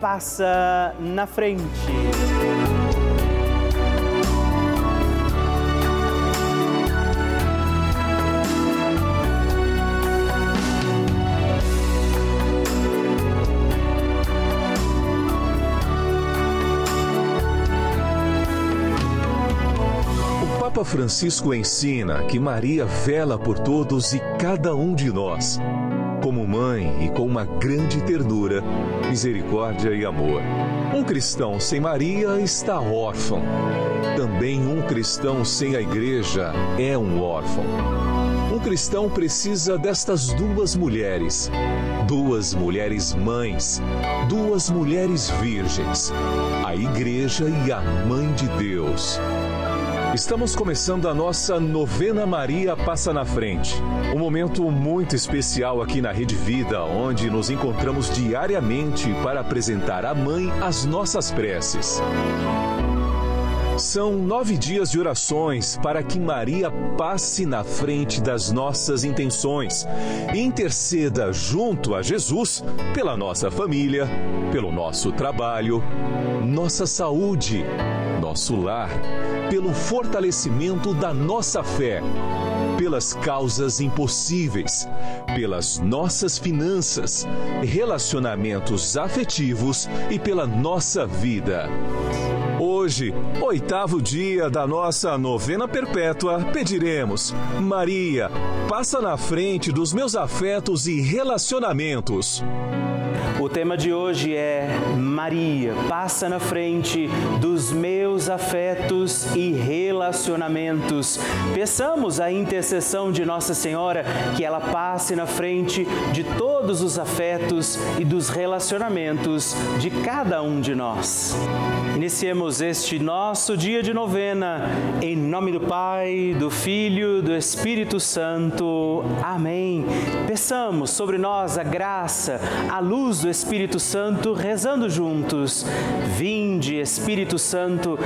passa na frente. O Papa Francisco ensina que Maria vela por todos e cada um de nós mãe e com uma grande ternura, misericórdia e amor. Um cristão sem Maria está órfão. Também um cristão sem a igreja é um órfão. Um cristão precisa destas duas mulheres, duas mulheres mães, duas mulheres virgens, a igreja e a mãe de Deus. Estamos começando a nossa novena Maria Passa na Frente. Um momento muito especial aqui na Rede Vida, onde nos encontramos diariamente para apresentar à Mãe as nossas preces. São nove dias de orações para que Maria passe na frente das nossas intenções. E interceda junto a Jesus pela nossa família, pelo nosso trabalho, nossa saúde, nosso lar, pelo fortalecimento da nossa fé, pelas causas impossíveis, pelas nossas finanças, relacionamentos afetivos e pela nossa vida. Hoje, oitavo dia da nossa novena perpétua, pediremos: Maria, passa na frente dos meus afetos e relacionamentos. O tema de hoje é Maria, passa na frente dos meus afetos e relacionamentos. Peçamos a intercessão de Nossa Senhora que ela passe na frente de todos os afetos e dos relacionamentos de cada um de nós. Iniciemos este nosso dia de novena em nome do Pai, do Filho, do Espírito Santo. Amém. Peçamos sobre nós a graça, a luz do Espírito Santo, rezando juntos. Vinde, Espírito Santo,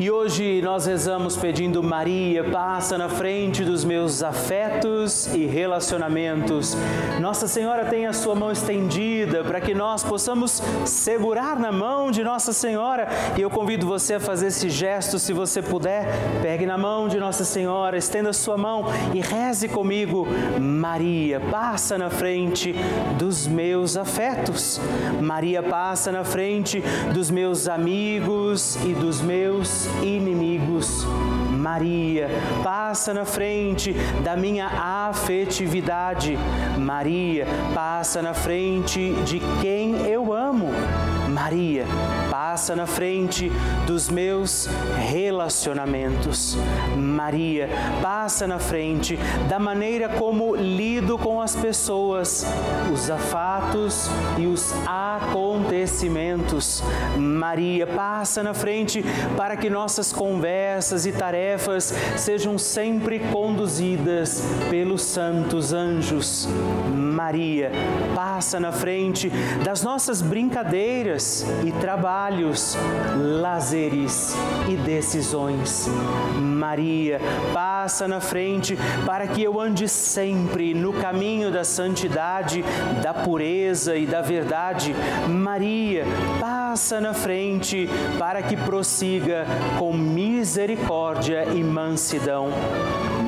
E hoje nós rezamos pedindo Maria, passa na frente dos meus afetos e relacionamentos. Nossa Senhora tem a sua mão estendida para que nós possamos segurar na mão de Nossa Senhora. E eu convido você a fazer esse gesto, se você puder. Pegue na mão de Nossa Senhora, estenda a sua mão e reze comigo. Maria, passa na frente dos meus afetos. Maria, passa na frente dos meus amigos e dos meus inimigos. Maria, passa na frente da minha afetividade. Maria, passa na frente de quem eu amo. Maria, passa na frente dos meus relacionamentos. Maria, passa na frente da maneira como lido com as pessoas, os afatos e os acontecimentos. Maria, passa na frente para que nossas conversas e tarefas sejam sempre conduzidas pelos santos anjos. Maria, passa na frente das nossas brincadeiras e trabalhos, lazeres e decisões. Maria, passa na frente para que eu ande sempre no caminho da santidade, da pureza e da verdade. Maria, passa na frente para que prossiga com misericórdia e mansidão.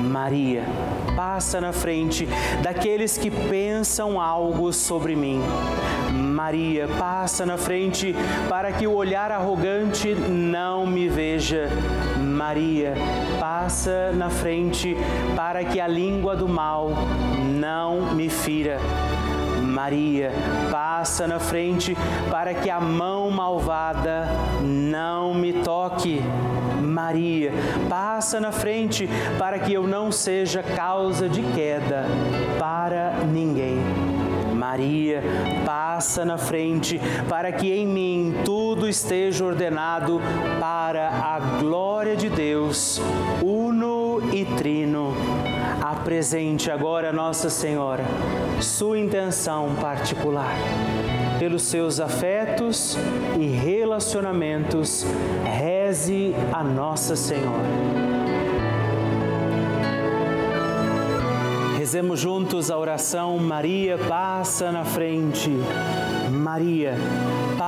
Maria, passa na frente daqueles que pensam algo sobre mim. Maria, passa na frente para que o olhar arrogante não me veja. Maria, passa na frente para que a língua do mal não me fira. Maria, passa na frente para que a mão malvada não me toque. Maria, passa na frente para que eu não seja causa de queda para ninguém. Maria, passa na frente para que em mim tudo esteja ordenado para a glória de Deus, uno e trino. Apresente agora Nossa Senhora sua intenção particular pelos seus afetos e relacionamentos, reze a Nossa Senhora. Rezemos juntos a oração Maria passa na frente. Maria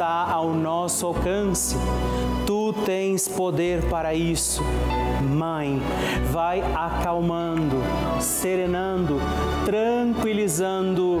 ao nosso alcance. Tu tens poder para isso. Mãe, vai acalmando, serenando, tranquilizando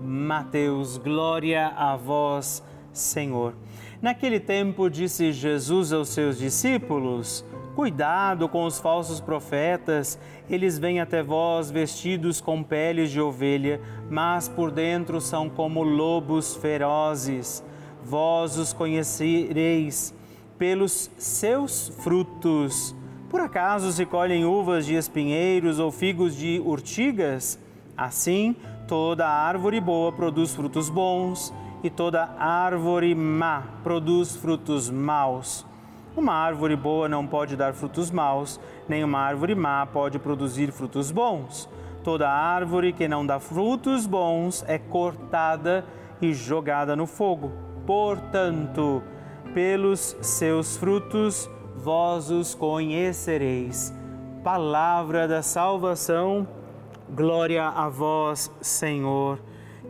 Mateus. Glória a vós, Senhor. Naquele tempo disse Jesus aos seus discípulos: Cuidado com os falsos profetas, eles vêm até vós vestidos com peles de ovelha, mas por dentro são como lobos ferozes. Vós os conhecereis pelos seus frutos. Por acaso se colhem uvas de espinheiros ou figos de urtigas? Assim, toda árvore boa produz frutos bons, e toda árvore má produz frutos maus. Uma árvore boa não pode dar frutos maus, nem uma árvore má pode produzir frutos bons. Toda árvore que não dá frutos bons é cortada e jogada no fogo. Portanto, pelos seus frutos vós os conhecereis. Palavra da salvação, glória a vós, Senhor.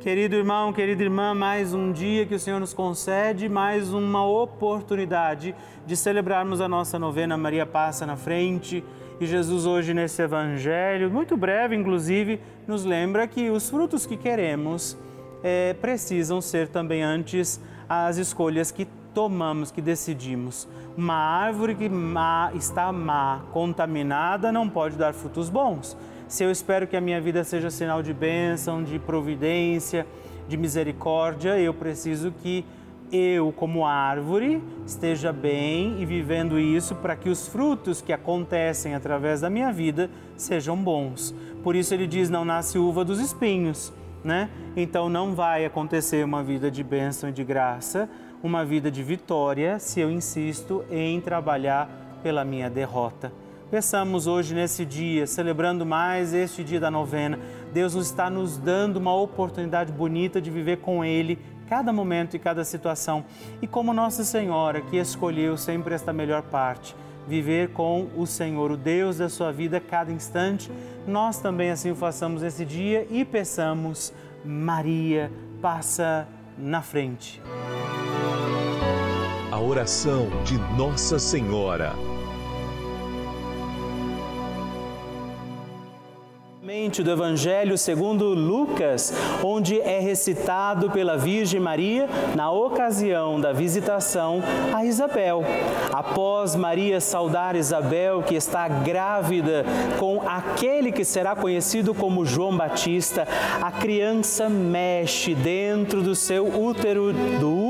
Querido irmão, querida irmã, mais um dia que o Senhor nos concede, mais uma oportunidade de celebrarmos a nossa novena Maria Passa na Frente. E Jesus, hoje, nesse Evangelho, muito breve, inclusive, nos lembra que os frutos que queremos é, precisam ser também antes as escolhas que tomamos, que decidimos. Uma árvore que má, está má, contaminada, não pode dar frutos bons Se eu espero que a minha vida seja sinal de bênção, de providência, de misericórdia, eu preciso que eu, como árvore, esteja bem e vivendo isso para que os frutos que acontecem através da minha vida sejam bons. Por isso ele diz: não nasce uva dos espinhos, né? Então não vai acontecer uma vida de bênção e de graça, uma vida de vitória, se eu insisto em trabalhar pela minha derrota. Peçamos hoje, nesse dia, celebrando mais este dia da novena, Deus está nos dando uma oportunidade bonita de viver com Ele cada momento e cada situação. E como Nossa Senhora, que escolheu sempre esta melhor parte, viver com o Senhor, o Deus da sua vida, cada instante, nós também assim o façamos esse dia e peçamos, Maria, passa na frente. A oração de Nossa Senhora. Do Evangelho segundo Lucas, onde é recitado pela Virgem Maria na ocasião da visitação a Isabel. Após Maria saudar Isabel, que está grávida com aquele que será conhecido como João Batista, a criança mexe dentro do seu útero, do útero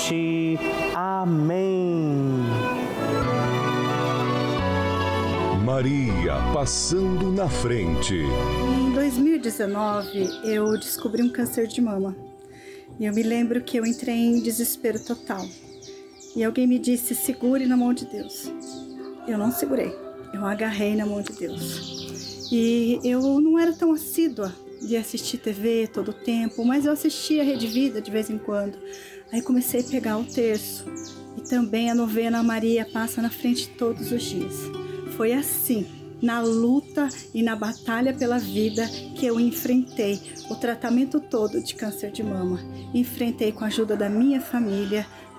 Amém. Maria passando na frente. Em 2019, eu descobri um câncer de mama. E eu me lembro que eu entrei em desespero total. E alguém me disse: segure na mão de Deus. Eu não segurei, eu agarrei na mão de Deus. E eu não era tão assídua de assistir TV todo o tempo, mas eu assistia a Rede Vida de vez em quando. Aí comecei a pegar o terço e também a novena Maria passa na frente todos os dias. Foi assim, na luta e na batalha pela vida que eu enfrentei o tratamento todo de câncer de mama. Enfrentei com a ajuda da minha família,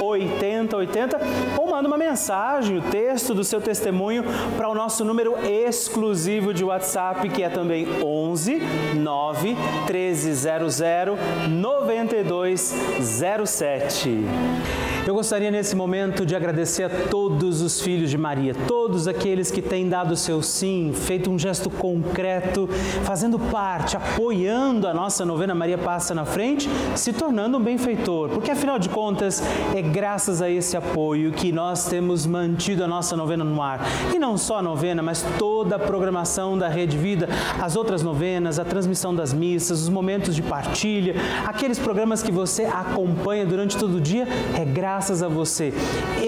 8080 ou manda uma mensagem, o texto do seu testemunho para o nosso número exclusivo de WhatsApp, que é também 11 9 1300 9207. Eu gostaria nesse momento de agradecer a todos os filhos de Maria, todos aqueles que têm dado o seu sim, feito um gesto concreto, fazendo parte, apoiando a nossa novena Maria Passa na Frente, se tornando um benfeitor, porque afinal de contas é graças a esse apoio que nós temos mantido a nossa novena no ar. E não só a novena, mas toda a programação da Rede Vida, as outras novenas, a transmissão das missas, os momentos de partilha, aqueles programas que você acompanha durante todo o dia, é graças a você.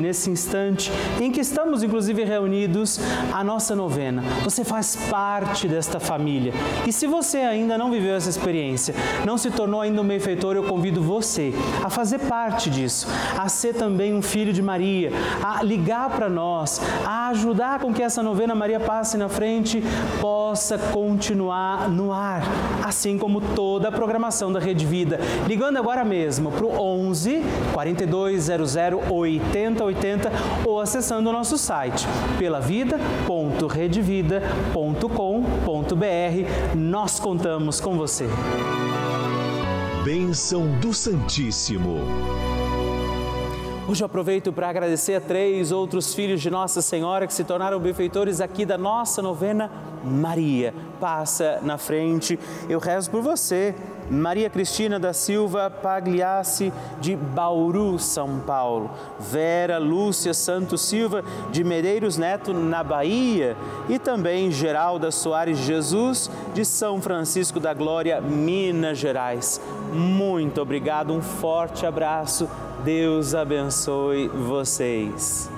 nesse instante em que estamos, inclusive, reunidos, a nossa novena. Você faz parte desta família. E se você ainda não viveu essa experiência, não se tornou ainda um benfeitor, eu convido você a fazer parte disso, a ser também um filho de Maria, a ligar para nós, a ajudar com que essa novena Maria passe na frente possa continuar no ar, assim como toda a programação da Rede Vida. Ligando agora mesmo para o 11 42 008080 ou acessando o nosso site pelavida.redevida.com.br. Nós contamos com você. Bênção do Santíssimo. Hoje eu aproveito para agradecer a três outros filhos de Nossa Senhora que se tornaram benfeitores aqui da nossa novena Maria. Passa na frente, eu rezo por você Maria Cristina da Silva Pagliassi, de Bauru, São Paulo. Vera Lúcia Santos Silva, de Medeiros Neto, na Bahia. E também Geralda Soares Jesus, de São Francisco da Glória, Minas Gerais. Muito obrigado, um forte abraço. Deus abençoe vocês.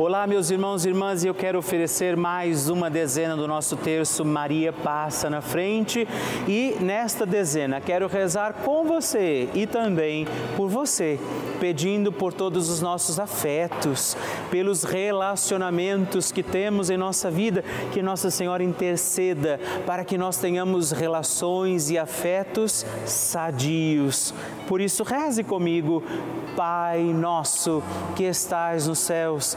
Olá, meus irmãos e irmãs, e eu quero oferecer mais uma dezena do nosso terço Maria Passa na Frente. E nesta dezena quero rezar com você e também por você, pedindo por todos os nossos afetos, pelos relacionamentos que temos em nossa vida, que Nossa Senhora interceda para que nós tenhamos relações e afetos sadios. Por isso, reze comigo, Pai nosso que estais nos céus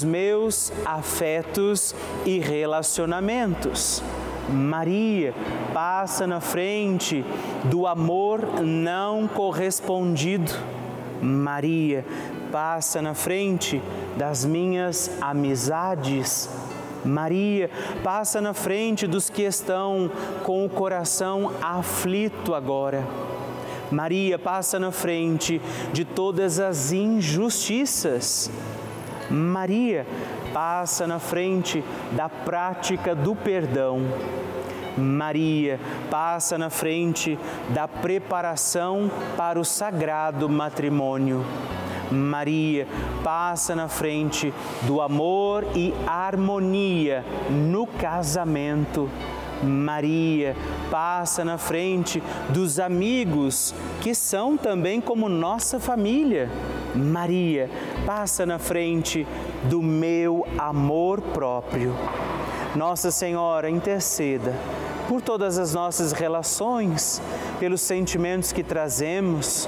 meus afetos e relacionamentos. Maria passa na frente do amor não correspondido. Maria passa na frente das minhas amizades. Maria passa na frente dos que estão com o coração aflito agora. Maria passa na frente de todas as injustiças. Maria passa na frente da prática do perdão. Maria passa na frente da preparação para o sagrado matrimônio. Maria passa na frente do amor e harmonia no casamento. Maria passa na frente dos amigos que são também como nossa família. Maria passa na frente do meu amor próprio. Nossa Senhora, interceda por todas as nossas relações, pelos sentimentos que trazemos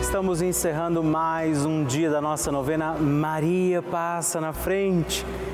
Estamos encerrando mais um dia da nossa novena Maria Passa na Frente.